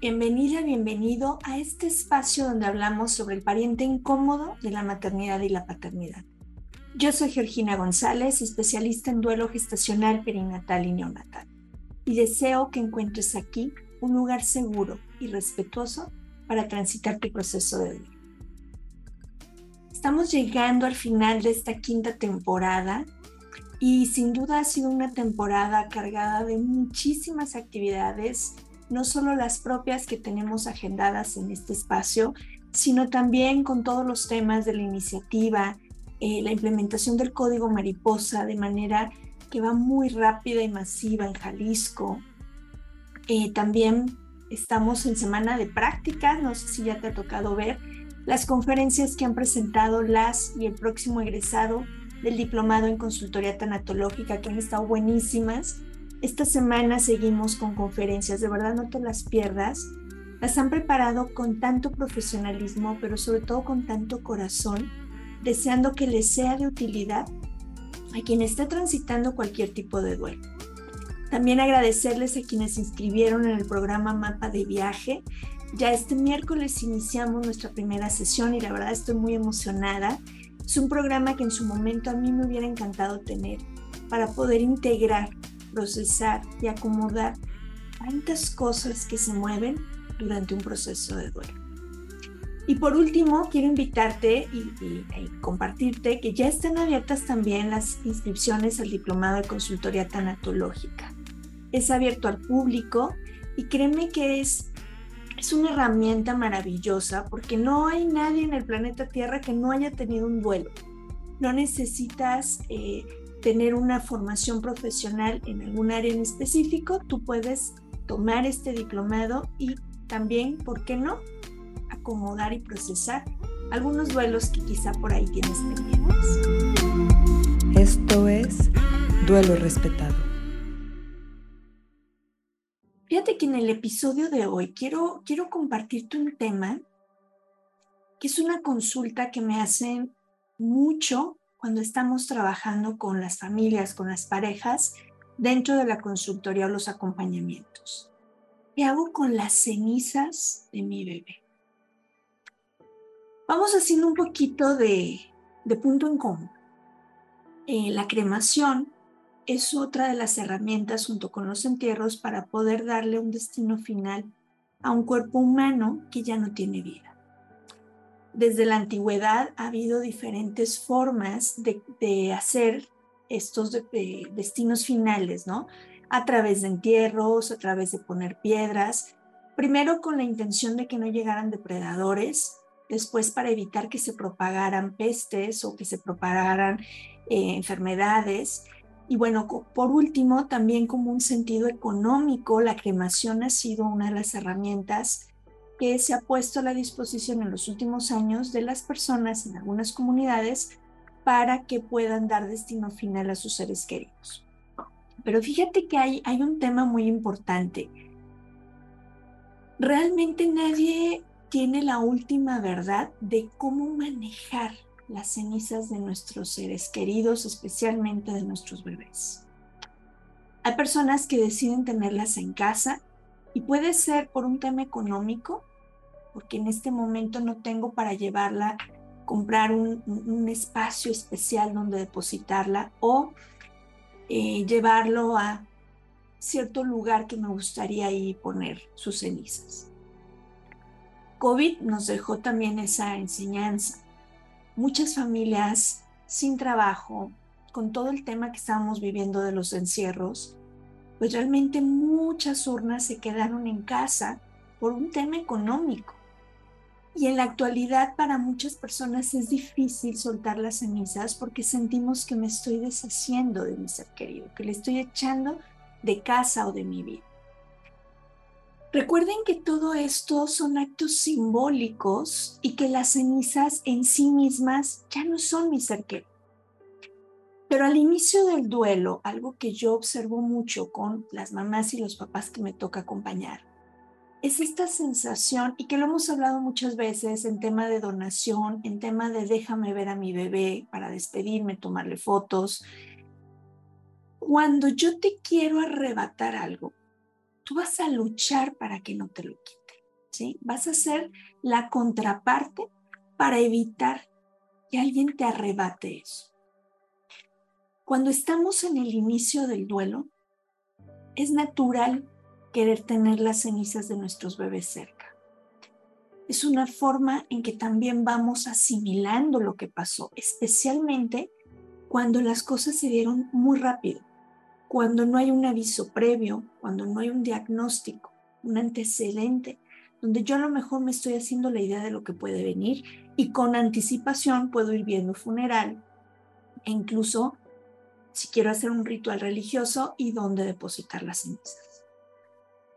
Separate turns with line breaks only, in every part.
Bienvenida, bienvenido a este espacio donde hablamos sobre el pariente incómodo de la maternidad y la paternidad. Yo soy Georgina González, especialista en duelo gestacional, perinatal y neonatal, y deseo que encuentres aquí un lugar seguro y respetuoso para transitar tu proceso de duelo. Estamos llegando al final de esta quinta temporada y sin duda ha sido una temporada cargada de muchísimas actividades, no solo las propias que tenemos agendadas en este espacio, sino también con todos los temas de la iniciativa, eh, la implementación del código mariposa de manera que va muy rápida y masiva en Jalisco. Eh, también estamos en semana de prácticas, no sé si ya te ha tocado ver las conferencias que han presentado las y el próximo egresado del diplomado en consultoría tanatológica que han estado buenísimas. Esta semana seguimos con conferencias, de verdad no te las pierdas. Las han preparado con tanto profesionalismo, pero sobre todo con tanto corazón, deseando que les sea de utilidad a quien esté transitando cualquier tipo de duelo. También agradecerles a quienes se inscribieron en el programa Mapa de Viaje. Ya este miércoles iniciamos nuestra primera sesión y la verdad estoy muy emocionada es un programa que en su momento a mí me hubiera encantado tener para poder integrar, procesar y acomodar tantas cosas que se mueven durante un proceso de duelo. Y por último, quiero invitarte y, compartirte que ya están abiertas también las inscripciones al Diplomado de Consultoría Tanatológica. Es abierto al público y créeme que es es una herramienta maravillosa porque no hay nadie en el planeta Tierra que no haya tenido un duelo. No necesitas eh, tener una formación profesional en algún área en específico. Tú puedes tomar este diplomado y también, ¿por qué no?, acomodar y procesar algunos duelos que quizá por ahí tienes pendientes.
Esto es Duelo Respetado.
Fíjate que en el episodio de hoy quiero, quiero compartirte un tema que es una consulta que me hacen mucho cuando estamos trabajando con las familias, con las parejas, dentro de la consultoría o los acompañamientos. ¿Qué hago con las cenizas de mi bebé? Vamos haciendo un poquito de, punto en común. Eh, la cremación es otra de las herramientas junto con los entierros para poder darle un destino final a un cuerpo humano que ya no tiene vida. Desde la antigüedad ha habido diferentes formas de, hacer estos destinos finales, ¿no? A través de entierros, a través de poner piedras, primero con la intención de que no llegaran depredadores, después para evitar que se propagaran pestes o que se propagaran eh, enfermedades, y bueno, por último, también como un sentido económico, la cremación ha sido una de las herramientas que se ha puesto a la disposición en los últimos años de las personas en algunas comunidades para que puedan dar destino final a sus seres queridos. Pero fíjate que hay, hay un tema muy importante. Realmente nadie tiene la última verdad de cómo manejar las cenizas de nuestros seres queridos, especialmente de nuestros bebés. Hay personas que deciden tenerlas en casa y puede ser por un tema económico, porque en este momento no tengo para llevarla, comprar un, espacio especial donde depositarla o eh, llevarlo a cierto lugar que me gustaría ir poner sus cenizas. COVID nos dejó también esa enseñanza muchas familias sin trabajo, con todo el tema que estábamos viviendo de los encierros, pues realmente muchas urnas se quedaron en casa por un tema económico. Y en la actualidad para muchas personas es difícil soltar las cenizas porque sentimos que me estoy deshaciendo de mi ser querido, que le estoy echando de casa o de mi vida. Recuerden que todo esto son actos simbólicos y que las cenizas en sí mismas ya no son mi ser querido. Pero al inicio del duelo, algo que yo observo mucho con las mamás y los papás que me toca acompañar, es esta sensación, y que lo hemos hablado muchas veces en tema de donación, en tema de déjame ver a mi bebé para despedirme, tomarle fotos. Cuando yo te quiero arrebatar algo, tú vas a luchar para que no te lo quiten. ¿sí? Vas a ser la contraparte para evitar que alguien te arrebate eso. Cuando estamos en el inicio del duelo, es natural querer tener las cenizas de nuestros bebés cerca. Es una forma en que también vamos asimilando lo que pasó, especialmente cuando las cosas se dieron muy rápido, cuando no hay un aviso previo, cuando no hay un diagnóstico, un antecedente, donde yo a lo mejor me estoy haciendo la idea de lo que puede venir y con anticipación puedo ir viendo funeral e incluso si quiero hacer un ritual religioso y dónde depositar las cenizas.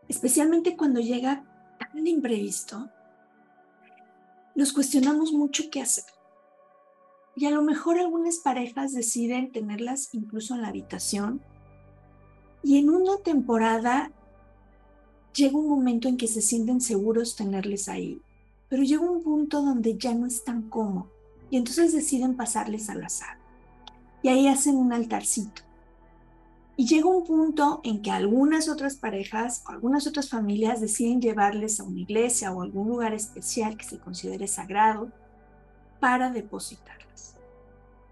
Especialmente cuando llega tan imprevisto, nos cuestionamos mucho qué hacer. Y a lo mejor algunas parejas deciden tenerlas incluso en la habitación. Y en una temporada llega un momento en que se sienten seguros tenerles ahí, pero llega un punto donde ya no es tan cómodo y entonces deciden pasarles al azar. Y ahí hacen un altarcito. Y llega un punto en que algunas otras parejas o algunas otras familias deciden llevarles a una iglesia o algún lugar especial que se considere sagrado para depositarlas.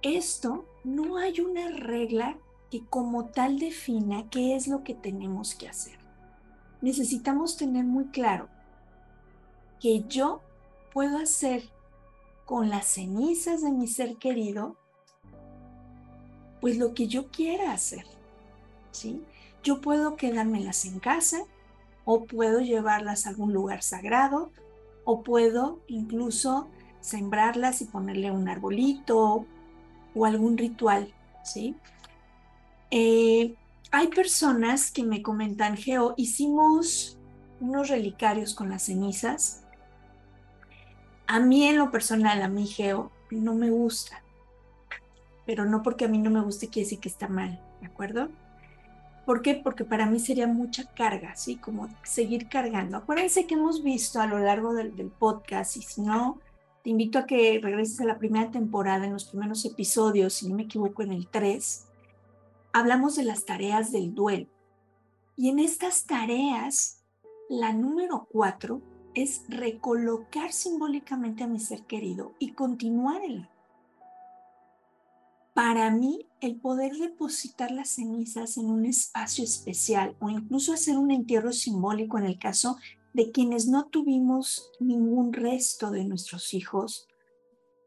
Esto no hay una regla que como tal defina qué es lo que tenemos que hacer necesitamos tener muy claro que yo puedo hacer con las cenizas de mi ser querido, pues lo que yo quiera hacer, Yo puedo quedármelas en casa o puedo llevarlas a algún lugar sagrado o puedo incluso sembrarlas y ponerle un arbolito o algún ritual, ¿sí? Eh, hay personas que me comentan, Geo, hicimos unos relicarios con las cenizas. A mí en lo personal, a mí, Geo, no me gusta. Pero no porque a mí no me guste quiere decir que está mal, ¿de acuerdo? ¿Por qué? Porque para mí sería mucha carga, ¿sí? Como seguir cargando. Acuérdense que hemos visto a lo largo del, podcast, y si no, te invito a que regreses a la primera temporada, en los primeros episodios, si no me equivoco, en el 3, hablamos de las tareas del duelo. Y en estas tareas, la número cuatro es recolocar simbólicamente a mi ser querido y continuar el para mí, el poder depositar las cenizas en un espacio especial o incluso hacer un entierro simbólico en el caso de quienes no tuvimos ningún resto de nuestros hijos,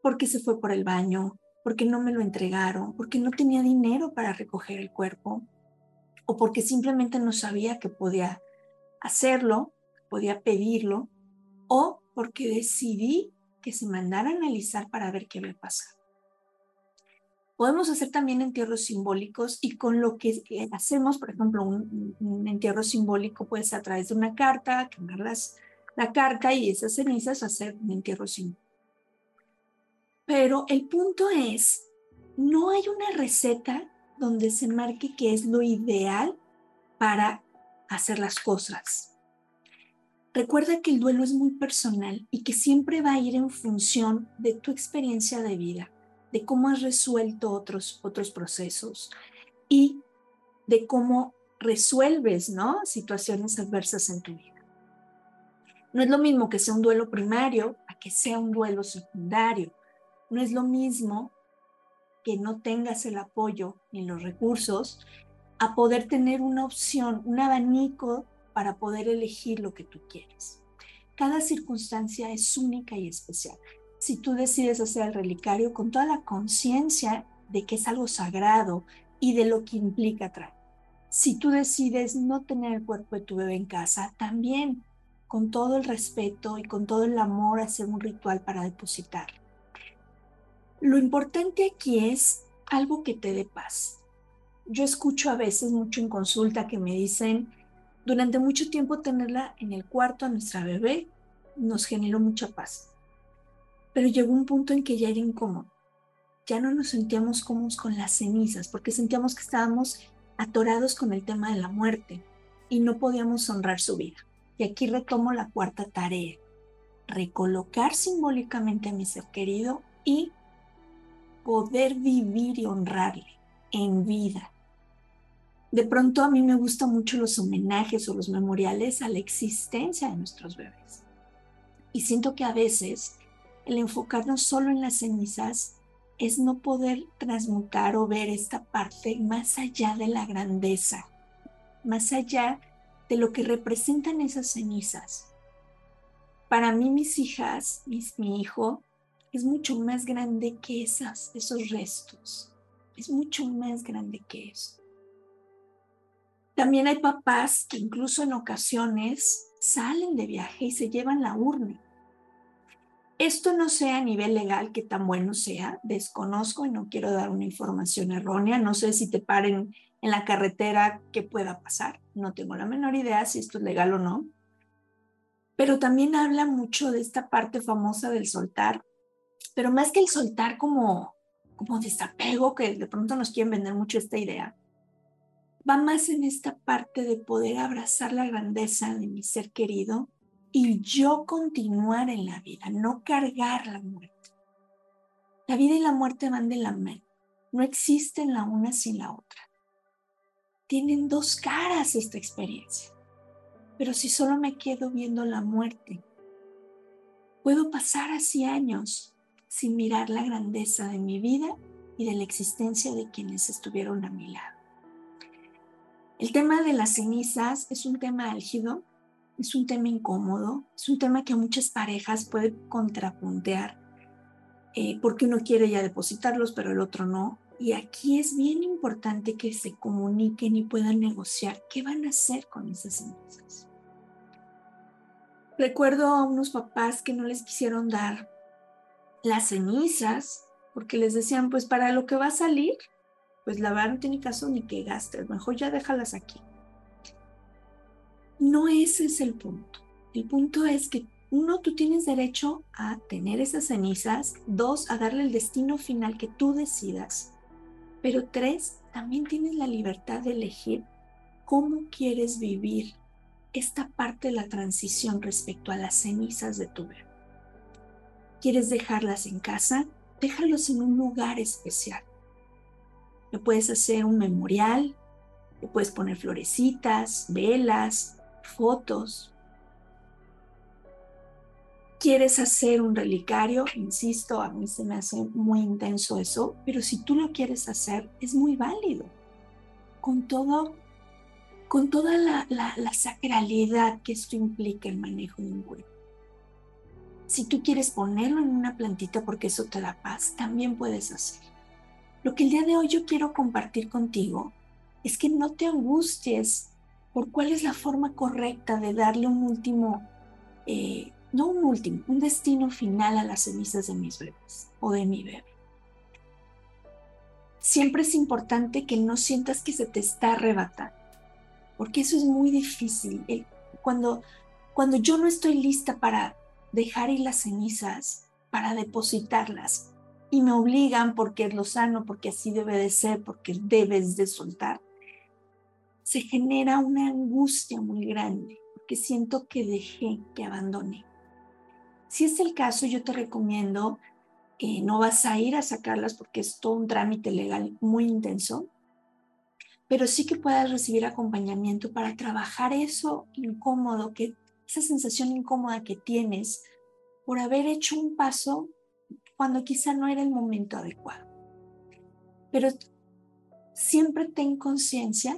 porque se fue por el baño, porque no me lo entregaron, porque no tenía dinero para recoger el cuerpo o porque simplemente no sabía que podía hacerlo, podía pedirlo o porque decidí que se mandara a analizar para ver qué había pasado. Podemos hacer también entierros simbólicos y con lo que hacemos, por ejemplo, un, entierro simbólico puede ser a través de una carta, quemar la carta y esas cenizas hacer un entierro simbólico. Pero el punto es, no hay una receta donde se marque qué es lo ideal para hacer las cosas. Recuerda que el duelo es muy personal y que siempre va a ir en función de tu experiencia de vida, de cómo has resuelto otros, otros procesos y de cómo resuelves ¿no? situaciones adversas en tu vida. No es lo mismo que sea un duelo primario a que sea un duelo secundario. No es lo mismo que no tengas el apoyo ni los recursos a poder tener una opción, un abanico para poder elegir lo que tú quieres. Cada circunstancia es única y especial. Si tú decides hacer el relicario con toda la conciencia de que es algo sagrado y de lo que implica traer. Si tú decides no tener el cuerpo de tu bebé en casa, también con todo el respeto y con todo el amor hacer un ritual para depositarlo. Lo importante aquí es algo que te dé paz. Yo escucho a veces mucho en consulta que me dicen, durante mucho tiempo tenerla en el cuarto a nuestra bebé nos generó mucha paz. Pero llegó un punto en que ya era incómodo. Ya no nos sentíamos cómodos con las cenizas porque sentíamos que estábamos atorados con el tema de la muerte y no podíamos honrar su vida. Y aquí retomo la cuarta tarea, recolocar simbólicamente a mi ser querido y poder vivir y honrarle en vida. De pronto a mí me gustan mucho los homenajes o los memoriales a la existencia de nuestros bebés. Y siento que a veces el enfocarnos solo en las cenizas es no poder transmutar o ver esta parte más allá de la grandeza, más allá de lo que representan esas cenizas. Para mí mis hijas, mi hijo, es mucho más grande que esas, esos restos. Es mucho más grande que eso. También hay papás que incluso en ocasiones salen de viaje y se llevan la urna. Esto no sea a nivel legal, que tan bueno sea, desconozco y no quiero dar una información errónea, no sé si te paren en la carretera, qué pueda pasar, no tengo la menor idea si esto es legal o no, pero también habla mucho de esta parte famosa del soltar, pero más que el soltar como, como desapego, que de pronto nos quieren vender mucho esta idea, va más en esta parte de poder abrazar la grandeza de mi ser querido y yo continuar en la vida, no cargar la muerte. La vida y la muerte van de la mano, no existen la una sin la otra. Tienen dos caras esta experiencia, pero si solo me quedo viendo la muerte, puedo pasar así años sin mirar la grandeza de mi vida y de la existencia de quienes estuvieron a mi lado. El tema de las cenizas es un tema álgido, es un tema incómodo, es un tema que a muchas parejas puede contrapuntear eh, porque uno quiere ya depositarlos, pero el otro no. Y aquí es bien importante que se comuniquen y puedan negociar qué van a hacer con esas cenizas. Recuerdo a unos papás que no les quisieron dar las cenizas porque les decían, pues para lo que va a salir, pues la verdad no tiene caso ni que gastes, mejor ya déjalas aquí. No ese es el punto. El punto es que uno, tú tienes derecho a tener esas cenizas, dos, a darle el destino final que tú decidas, pero tres, también tienes la libertad de elegir cómo quieres vivir esta parte de la transición respecto a las cenizas de tu bebé. ¿Quieres dejarlas en casa? Déjalos en un lugar especial. Le puedes hacer un memorial, le puedes poner florecitas, velas, fotos. ¿Quieres hacer un relicario? Insisto, a mí se me hace muy intenso eso, pero si tú lo quieres hacer, es muy válido. Con todo, con toda la, la sacralidad que esto implica el manejo de un cuerpo. Si tú quieres ponerlo en una plantita porque eso te da paz, también puedes hacer. Lo que el día de hoy yo quiero compartir contigo es que no te angusties por cuál es la forma correcta de darle un último, eh, no un último, un destino final a las cenizas de mis bebés o de mi bebé. Siempre es importante que no sientas que se te está arrebatando, porque eso es muy difícil. Cuando, cuando yo no estoy lista para dejar ir las cenizas, para depositarlas, y me obligan porque es lo sano, porque así debe de ser, porque debes de soltar, se genera una angustia muy grande, porque siento que dejé, que abandoné. Si es el caso, yo te recomiendo que no vas a ir a sacarlas porque es todo un trámite legal muy intenso, pero sí que puedas recibir acompañamiento para trabajar eso incómodo, que esa sensación incómoda que tienes por haber hecho un paso cuando quizá no era el momento adecuado. Pero siempre ten conciencia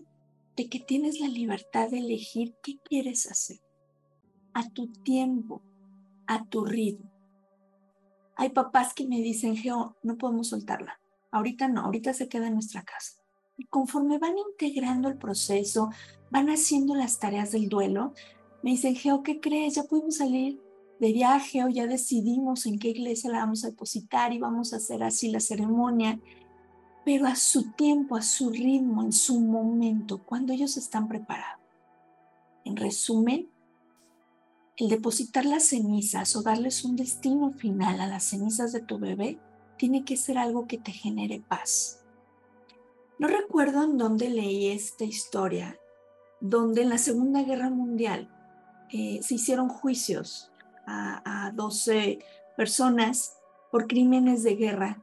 de que tienes la libertad de elegir qué quieres hacer a tu tiempo, a tu ritmo. Hay papás que me dicen, Geo, no podemos soltarla. Ahorita no, ahorita se queda en nuestra casa. Y conforme van integrando el proceso, van haciendo las tareas del duelo, me dicen, Geo, ¿qué crees? Ya pudimos salir de viaje o ya decidimos en qué iglesia la vamos a depositar y vamos a hacer así la ceremonia, pero a su tiempo, a su ritmo, en su momento, cuando ellos están preparados. En resumen, el depositar las cenizas o darles un destino final a las cenizas de tu bebé tiene que ser algo que te genere paz. No recuerdo en dónde leí esta historia, donde en la Segunda Guerra Mundial eh, se hicieron juicios a, 12 personas por crímenes de guerra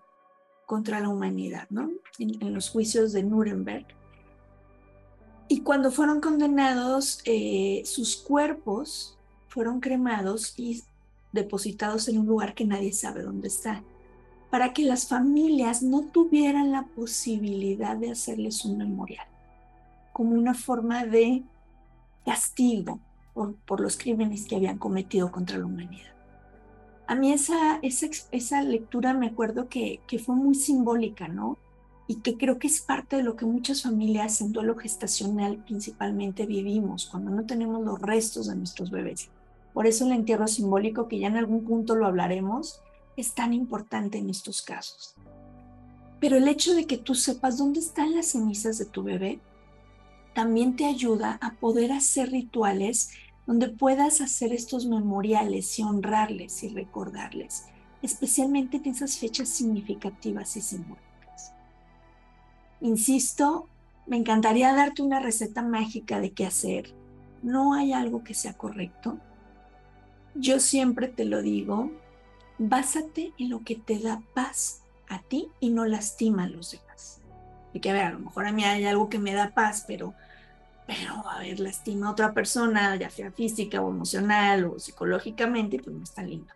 contra la humanidad, ¿no? En, los juicios de Nuremberg. Y cuando fueron condenados, eh, sus cuerpos fueron cremados y depositados en un lugar que nadie sabe dónde está, para que las familias no tuvieran la posibilidad de hacerles un memorial, como una forma de castigo por, por los crímenes que habían cometido contra la humanidad. A mí esa, esa, esa lectura me acuerdo que, que fue muy simbólica, ¿no? y que creo que es parte de lo que muchas familias en duelo gestacional principalmente vivimos cuando no tenemos los restos de nuestros bebés. Por eso el entierro simbólico, que ya en algún punto lo hablaremos, es tan importante en estos casos. Pero el hecho de que tú sepas dónde están las cenizas de tu bebé también te ayuda a poder hacer rituales donde puedas hacer estos memoriales y honrarles y recordarles, especialmente en esas fechas significativas y simbólicas. Insisto, me encantaría darte una receta mágica de qué hacer. No hay algo que sea correcto. Yo siempre te lo digo, básate en lo que te da paz a ti y no lastima a los demás. Y que a ver, a lo mejor a mí hay algo que me da paz, pero, pero a ver, lastima a otra persona, ya sea física o emocional o psicológicamente, pues no está lindo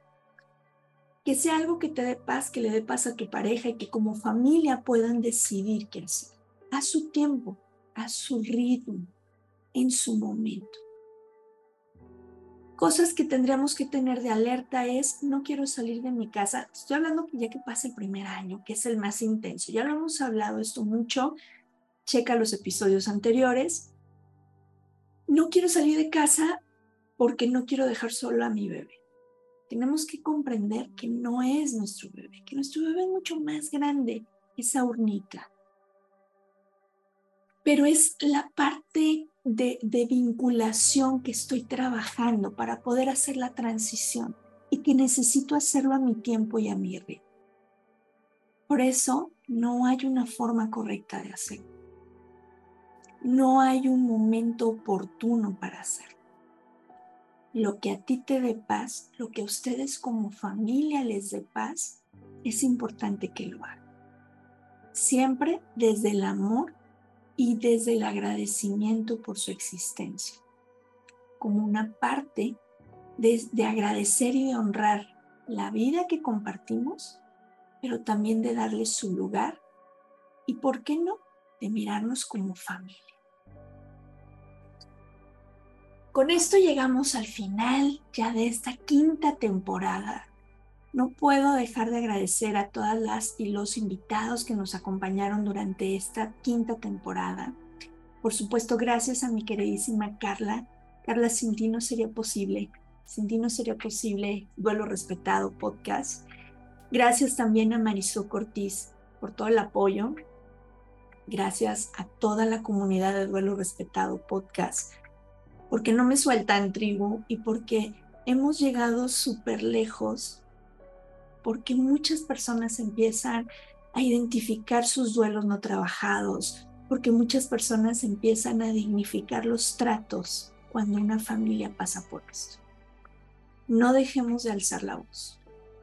que sea algo que te dé paz, que le dé paz a tu pareja y que como familia puedan decidir qué hacer. A su tiempo, a su ritmo, en su momento. Cosas que tendríamos que tener de alerta es, no quiero salir de mi casa. Estoy hablando ya que pasa el primer año, que es el más intenso. Ya lo hemos hablado esto mucho. Checa los episodios anteriores. No quiero salir de casa porque no quiero dejar solo a mi bebé tenemos que comprender que no es nuestro bebé, que nuestro bebé es mucho más grande, esa urnita. Pero es la parte de, de vinculación que estoy trabajando para poder hacer la transición y que necesito hacerlo a mi tiempo y a mi ritmo. Por eso no hay una forma correcta de hacerlo. No hay un momento oportuno para hacerlo lo que a ti te dé paz, lo que a ustedes como familia les dé paz, es importante que lo hagan. Siempre desde el amor y desde el agradecimiento por su existencia, como una parte de, de agradecer y de honrar la vida que compartimos, pero también de darle su lugar y, ¿por qué no?, de mirarnos como familia. Con esto llegamos al final ya de esta quinta temporada. No puedo dejar de agradecer a todas las y los invitados que nos acompañaron durante esta quinta temporada. Por supuesto, gracias a mi queridísima Carla. Carla, sin ti no sería posible. Sin ti no sería posible Duelo Respetado podcast. Gracias también a Marisol Cortiz por todo el apoyo. Gracias a toda la comunidad de Duelo Respetado podcast porque no me sueltan tribu y porque hemos llegado súper lejos, porque muchas personas empiezan a identificar sus duelos no trabajados, porque muchas personas empiezan a dignificar los tratos cuando una familia pasa por esto. No dejemos de alzar la voz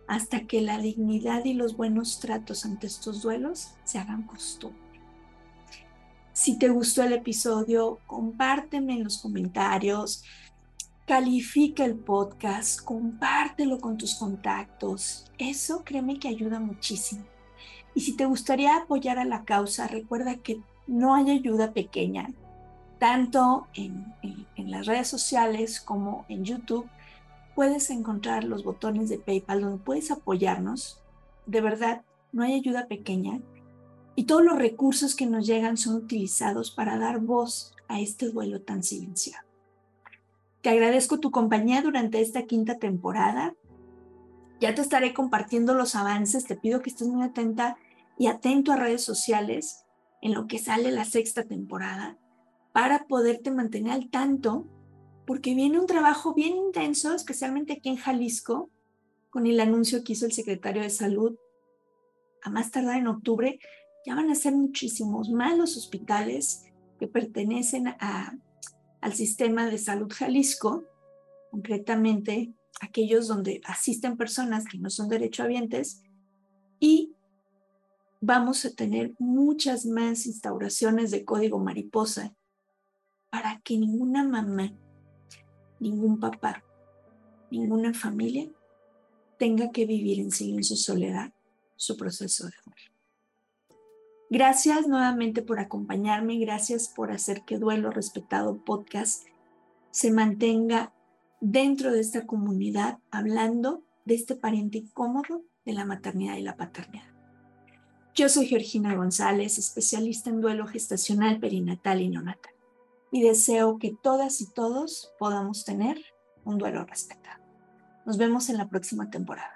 hasta que la dignidad y los buenos tratos ante estos duelos se hagan costumbre. Si te gustó el episodio, compárteme en los comentarios, califica el podcast, compártelo con tus contactos. Eso créeme que ayuda muchísimo. Y si te gustaría apoyar a la causa, recuerda que no hay ayuda pequeña, tanto en, en, las redes sociales como en YouTube. Puedes encontrar los botones de PayPal donde puedes apoyarnos. De verdad, no hay ayuda pequeña y todos los recursos que nos llegan son utilizados para dar voz a este duelo tan silenciado. Te agradezco tu compañía durante esta quinta temporada. Ya te estaré compartiendo los avances. Te pido que estés muy atenta y atento a redes sociales en lo que sale la sexta temporada para poderte mantener al tanto, porque viene un trabajo bien intenso, especialmente aquí en Jalisco, con el anuncio que hizo el secretario de Salud a más tardar en octubre ya van a ser muchísimos más los hospitales que pertenecen al sistema de salud Jalisco, concretamente aquellos donde asisten personas que no son derechohabientes, y vamos a tener muchas más instauraciones de código mariposa para que ninguna mamá, ningún papá, ninguna familia tenga que vivir en silencio y soledad su proceso de duelo. Gracias nuevamente por acompañarme, gracias por hacer que Duelo Respetado Podcast se mantenga dentro de esta comunidad hablando de este pariente incómodo de la maternidad y la paternidad. Yo soy Georgina González, especialista en duelo gestacional, perinatal y neonatal, y deseo que todas y todos podamos tener un duelo respetado. Nos vemos en la próxima temporada.